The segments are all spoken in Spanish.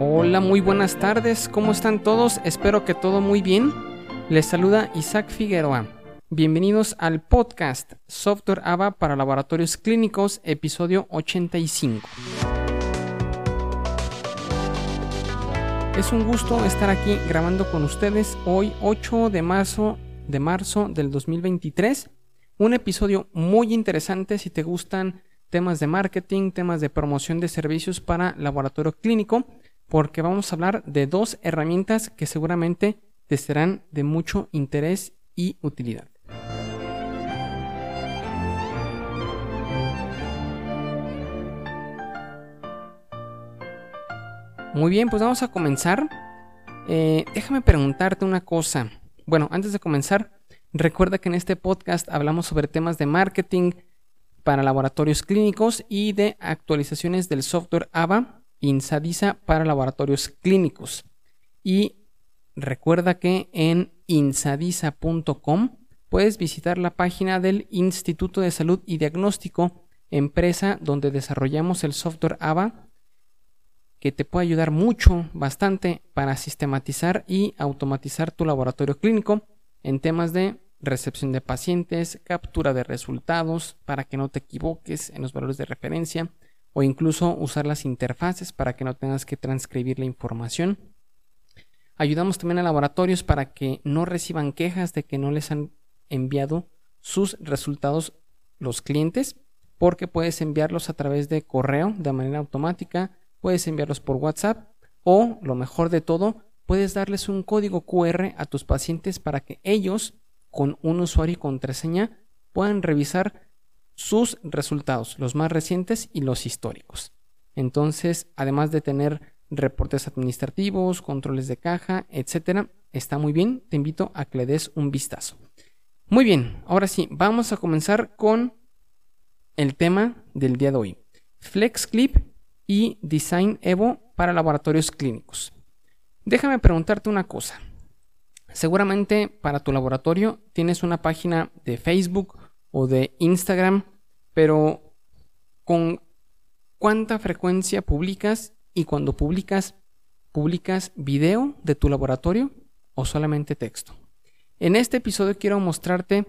Hola, muy buenas tardes, ¿cómo están todos? Espero que todo muy bien. Les saluda Isaac Figueroa. Bienvenidos al podcast Software ABA para Laboratorios Clínicos, episodio 85. Es un gusto estar aquí grabando con ustedes hoy 8 de marzo de marzo del 2023. Un episodio muy interesante si te gustan temas de marketing, temas de promoción de servicios para laboratorio clínico, porque vamos a hablar de dos herramientas que seguramente te serán de mucho interés y utilidad. Muy bien, pues vamos a comenzar. Eh, déjame preguntarte una cosa. Bueno, antes de comenzar, recuerda que en este podcast hablamos sobre temas de marketing, para laboratorios clínicos y de actualizaciones del software AVA Insadisa para laboratorios clínicos. Y recuerda que en insadisa.com puedes visitar la página del Instituto de Salud y Diagnóstico, empresa donde desarrollamos el software AVA que te puede ayudar mucho, bastante, para sistematizar y automatizar tu laboratorio clínico en temas de recepción de pacientes, captura de resultados para que no te equivoques en los valores de referencia o incluso usar las interfaces para que no tengas que transcribir la información. Ayudamos también a laboratorios para que no reciban quejas de que no les han enviado sus resultados los clientes, porque puedes enviarlos a través de correo de manera automática, puedes enviarlos por WhatsApp o, lo mejor de todo, puedes darles un código QR a tus pacientes para que ellos con un usuario y contraseña puedan revisar sus resultados, los más recientes y los históricos. Entonces, además de tener reportes administrativos, controles de caja, etcétera, está muy bien. Te invito a que le des un vistazo. Muy bien, ahora sí, vamos a comenzar con el tema del día de hoy: FlexClip y Design Evo para laboratorios clínicos. Déjame preguntarte una cosa. Seguramente para tu laboratorio tienes una página de Facebook o de Instagram, pero ¿con cuánta frecuencia publicas? Y cuando publicas, ¿publicas video de tu laboratorio o solamente texto? En este episodio quiero mostrarte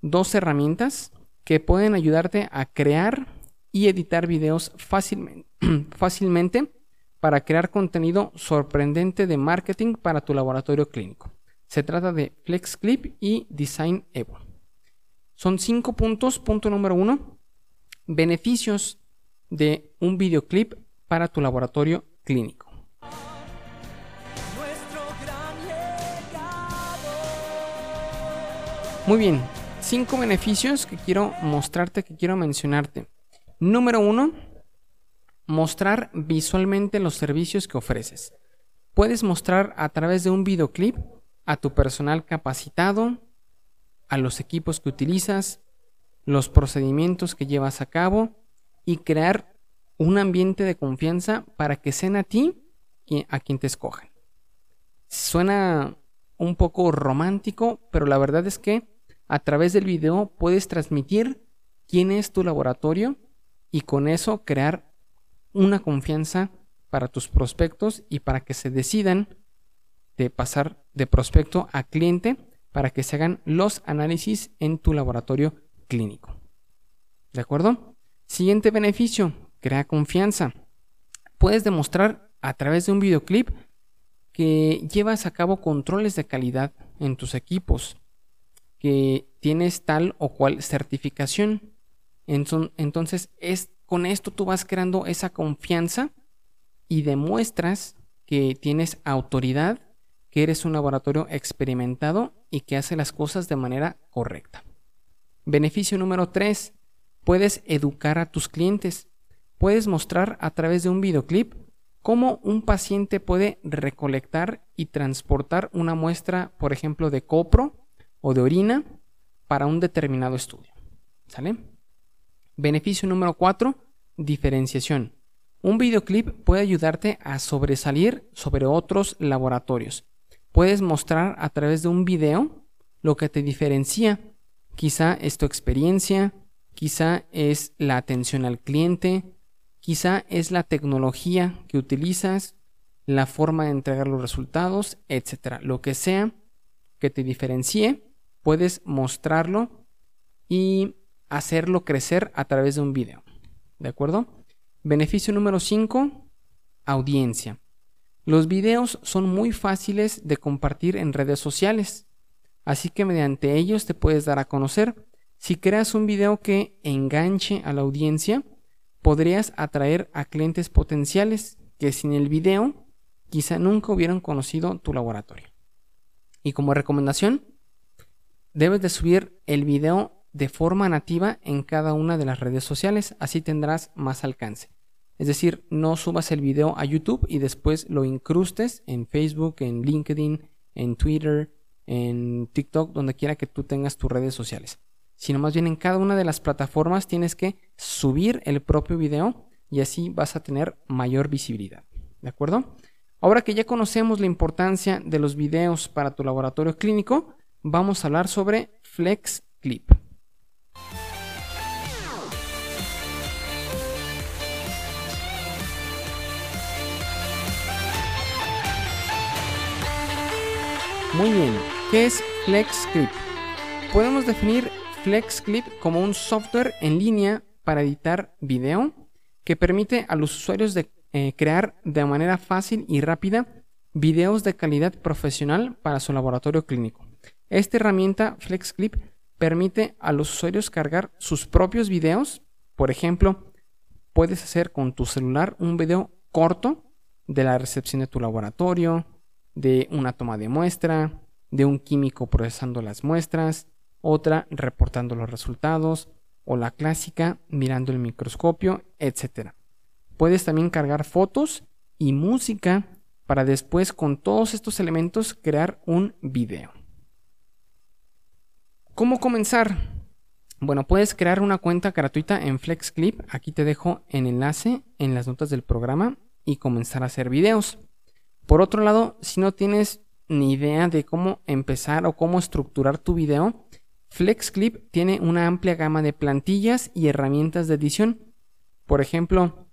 dos herramientas que pueden ayudarte a crear y editar videos fácilmente, para crear contenido sorprendente de marketing para tu laboratorio clínico. Se trata de FlexClip y Design Evo. Son cinco puntos. Punto número uno, beneficios de un videoclip para tu laboratorio clínico. Muy bien, cinco beneficios que quiero mostrarte, que quiero mencionarte. Número uno, mostrar visualmente los servicios que ofreces. Puedes mostrar a través de un videoclip a tu personal capacitado, a los equipos que utilizas, los procedimientos que llevas a cabo y crear un ambiente de confianza para que sean a ti a quien te escojan. Suena un poco romántico, pero la verdad es que a través del video puedes transmitir quién es tu laboratorio y con eso crear una confianza para tus prospectos y para que se decidan de pasar de prospecto a cliente para que se hagan los análisis en tu laboratorio clínico. ¿De acuerdo? Siguiente beneficio, crea confianza. Puedes demostrar a través de un videoclip que llevas a cabo controles de calidad en tus equipos, que tienes tal o cual certificación. Entonces, es, con esto tú vas creando esa confianza y demuestras que tienes autoridad que eres un laboratorio experimentado y que hace las cosas de manera correcta. Beneficio número 3. Puedes educar a tus clientes. Puedes mostrar a través de un videoclip cómo un paciente puede recolectar y transportar una muestra, por ejemplo, de copro o de orina para un determinado estudio. ¿Sale? Beneficio número 4. Diferenciación. Un videoclip puede ayudarte a sobresalir sobre otros laboratorios puedes mostrar a través de un video lo que te diferencia. Quizá es tu experiencia, quizá es la atención al cliente, quizá es la tecnología que utilizas, la forma de entregar los resultados, etc. Lo que sea que te diferencie, puedes mostrarlo y hacerlo crecer a través de un video. ¿De acuerdo? Beneficio número 5, audiencia. Los videos son muy fáciles de compartir en redes sociales, así que mediante ellos te puedes dar a conocer. Si creas un video que enganche a la audiencia, podrías atraer a clientes potenciales que sin el video quizá nunca hubieran conocido tu laboratorio. Y como recomendación, debes de subir el video de forma nativa en cada una de las redes sociales, así tendrás más alcance. Es decir, no subas el video a YouTube y después lo incrustes en Facebook, en LinkedIn, en Twitter, en TikTok, donde quiera que tú tengas tus redes sociales. Sino más bien en cada una de las plataformas tienes que subir el propio video y así vas a tener mayor visibilidad. ¿De acuerdo? Ahora que ya conocemos la importancia de los videos para tu laboratorio clínico, vamos a hablar sobre Flex Clip. Muy bien, ¿qué es FlexClip? Podemos definir FlexClip como un software en línea para editar video que permite a los usuarios de, eh, crear de manera fácil y rápida videos de calidad profesional para su laboratorio clínico. Esta herramienta FlexClip permite a los usuarios cargar sus propios videos. Por ejemplo, puedes hacer con tu celular un video corto de la recepción de tu laboratorio, de una toma de muestra, de un químico procesando las muestras, otra reportando los resultados, o la clásica mirando el microscopio, etc. Puedes también cargar fotos y música para después con todos estos elementos crear un video. ¿Cómo comenzar? Bueno, puedes crear una cuenta gratuita en FlexClip. Aquí te dejo el enlace en las notas del programa y comenzar a hacer videos. Por otro lado, si no tienes ni idea de cómo empezar o cómo estructurar tu video, FlexClip tiene una amplia gama de plantillas y herramientas de edición. Por ejemplo,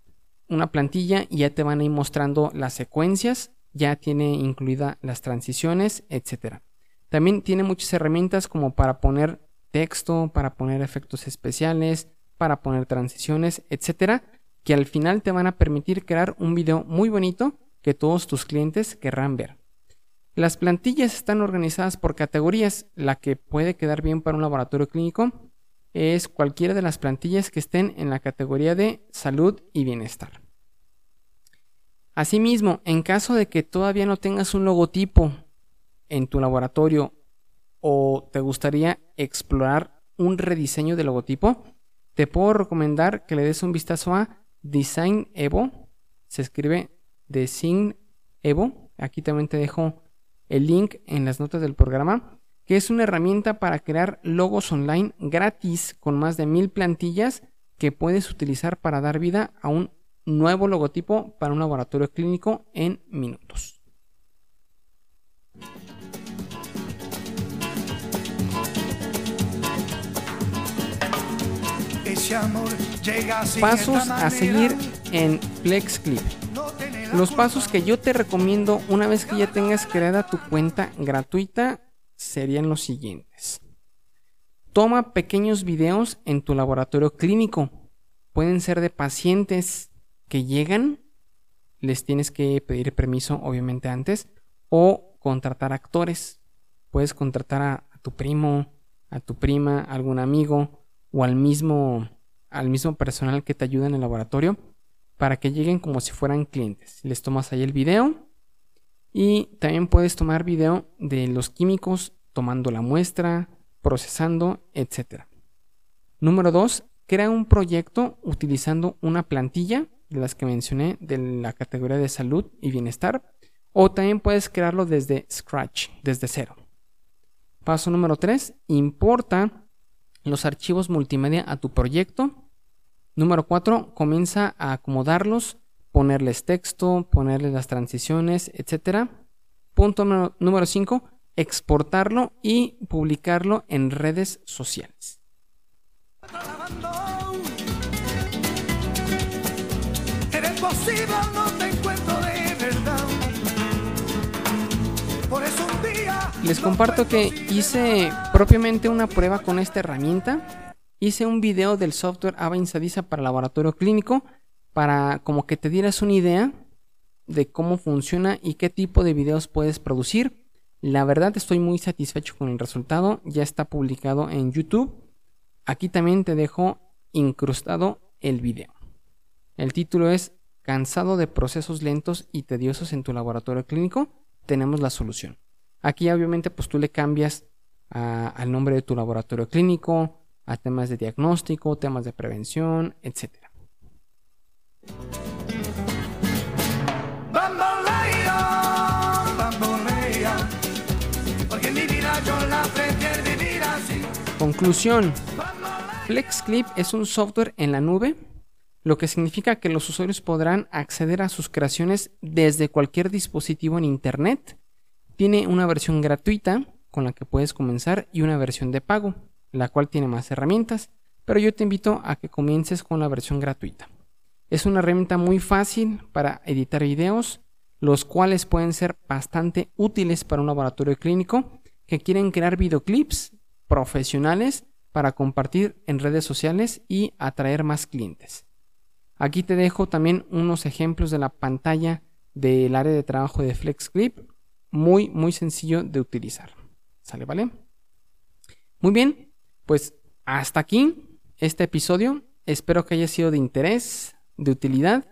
una plantilla y ya te van a ir mostrando las secuencias, ya tiene incluida las transiciones, etc. También tiene muchas herramientas como para poner texto, para poner efectos especiales, para poner transiciones, etc. que al final te van a permitir crear un video muy bonito que todos tus clientes querrán ver. Las plantillas están organizadas por categorías. La que puede quedar bien para un laboratorio clínico es cualquiera de las plantillas que estén en la categoría de salud y bienestar. Asimismo, en caso de que todavía no tengas un logotipo en tu laboratorio o te gustaría explorar un rediseño de logotipo, te puedo recomendar que le des un vistazo a Design Evo. Se escribe Design Evo. Aquí también te dejo el link en las notas del programa, que es una herramienta para crear logos online gratis con más de mil plantillas que puedes utilizar para dar vida a un nuevo logotipo para un laboratorio clínico en minutos. Pasos a seguir en FlexClip. Los pasos que yo te recomiendo una vez que ya tengas creada tu cuenta gratuita serían los siguientes. Toma pequeños videos en tu laboratorio clínico. Pueden ser de pacientes que llegan, les tienes que pedir permiso obviamente antes, o contratar actores. Puedes contratar a, tu primo, a tu prima, a algún amigo o al mismo, al mismo personal que te ayuda en el laboratorio para que lleguen como si fueran clientes. Les tomas ahí el video y también puedes tomar video de los químicos tomando la muestra, procesando, etc. Número 2. Crea un proyecto utilizando una plantilla de las que mencioné de la categoría de salud y bienestar. O también puedes crearlo desde Scratch, desde cero. Paso número 3. Importa los archivos multimedia a tu proyecto Número 4, comienza a acomodarlos, ponerles texto, ponerles las transiciones, etc. Punto número 5, exportarlo y publicarlo en redes sociales. Les comparto que hice propiamente una prueba con esta herramienta Hice un video del software Ava Insadiza para laboratorio clínico para como que te dieras una idea de cómo funciona y qué tipo de videos puedes producir. La verdad estoy muy satisfecho con el resultado. Ya está publicado en YouTube. Aquí también te dejo incrustado el video. El título es ¿Cansado de procesos lentos y tediosos en tu laboratorio clínico? Tenemos la solución. Aquí obviamente pues tú le cambias al nombre de tu laboratorio clínico, a temas de diagnóstico, temas de prevención, etc. Conclusión. FlexClip es un software en la nube, lo que significa que los usuarios podrán acceder a sus creaciones desde cualquier dispositivo en Internet. Tiene una versión gratuita con la que puedes comenzar y una versión de pago, la cual tiene más herramientas, pero yo te invito a que comiences con la versión gratuita. Es una herramienta muy fácil para editar videos, los cuales pueden ser bastante útiles para un laboratorio clínico que quieren crear videoclips profesionales para compartir en redes sociales y atraer más clientes. Aquí te dejo también unos ejemplos de la pantalla del área de trabajo de FlexClip, muy muy sencillo de utilizar. ¿Sale, vale? Muy bien, pues hasta aquí este episodio. Espero que haya sido de interés, de utilidad.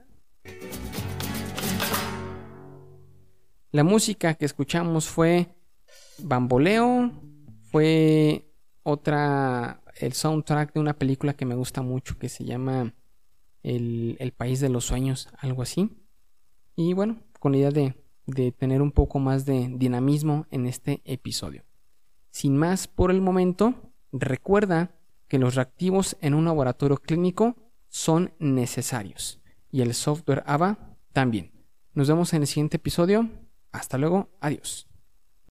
La música que escuchamos fue Bamboleo, fue otra, el soundtrack de una película que me gusta mucho que se llama El, el País de los Sueños, algo así. Y bueno, con la idea de, de tener un poco más de dinamismo en este episodio. Sin más por el momento, recuerda que los reactivos en un laboratorio clínico son necesarios y el software AVA también. Nos vemos en el siguiente episodio. Hasta luego, adiós.